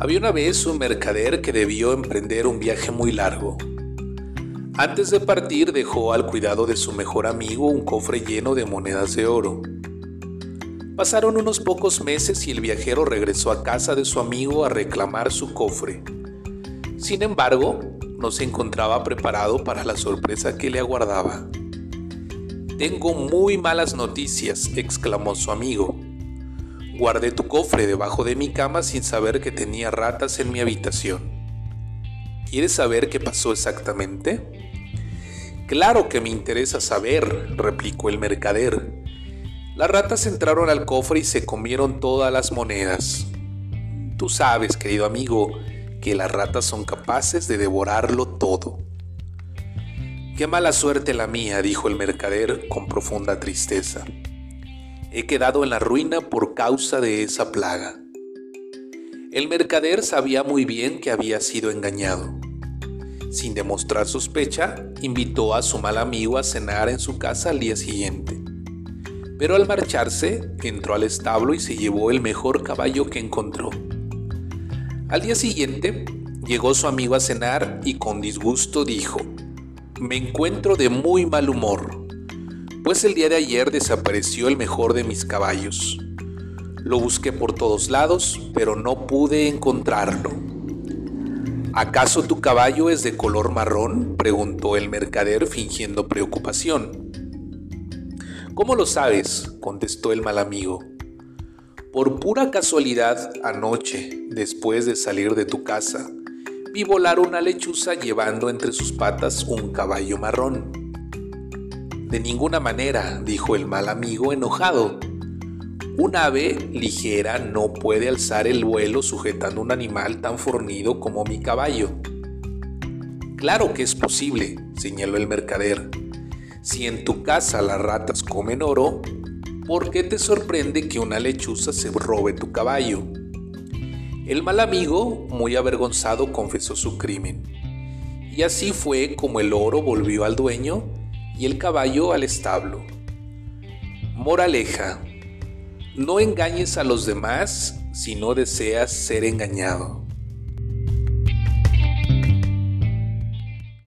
Había una vez un mercader que debió emprender un viaje muy largo. Antes de partir dejó al cuidado de su mejor amigo un cofre lleno de monedas de oro. Pasaron unos pocos meses y el viajero regresó a casa de su amigo a reclamar su cofre. Sin embargo, no se encontraba preparado para la sorpresa que le aguardaba. Tengo muy malas noticias, exclamó su amigo. Guardé tu cofre debajo de mi cama sin saber que tenía ratas en mi habitación. ¿Quieres saber qué pasó exactamente? Claro que me interesa saber, replicó el mercader. Las ratas entraron al cofre y se comieron todas las monedas. Tú sabes, querido amigo, que las ratas son capaces de devorarlo todo. Qué mala suerte la mía, dijo el mercader con profunda tristeza. He quedado en la ruina por causa de esa plaga. El mercader sabía muy bien que había sido engañado. Sin demostrar sospecha, invitó a su mal amigo a cenar en su casa al día siguiente. Pero al marcharse, entró al establo y se llevó el mejor caballo que encontró. Al día siguiente, llegó su amigo a cenar y con disgusto dijo, me encuentro de muy mal humor pues el día de ayer desapareció el mejor de mis caballos. Lo busqué por todos lados, pero no pude encontrarlo. ¿Acaso tu caballo es de color marrón? preguntó el mercader fingiendo preocupación. ¿Cómo lo sabes? contestó el mal amigo. Por pura casualidad, anoche, después de salir de tu casa, vi volar una lechuza llevando entre sus patas un caballo marrón. De ninguna manera, dijo el mal amigo enojado. Un ave ligera no puede alzar el vuelo sujetando un animal tan fornido como mi caballo. Claro que es posible, señaló el mercader. Si en tu casa las ratas comen oro, ¿por qué te sorprende que una lechuza se robe tu caballo? El mal amigo, muy avergonzado, confesó su crimen. Y así fue como el oro volvió al dueño y el caballo al establo. Moraleja, no engañes a los demás si no deseas ser engañado.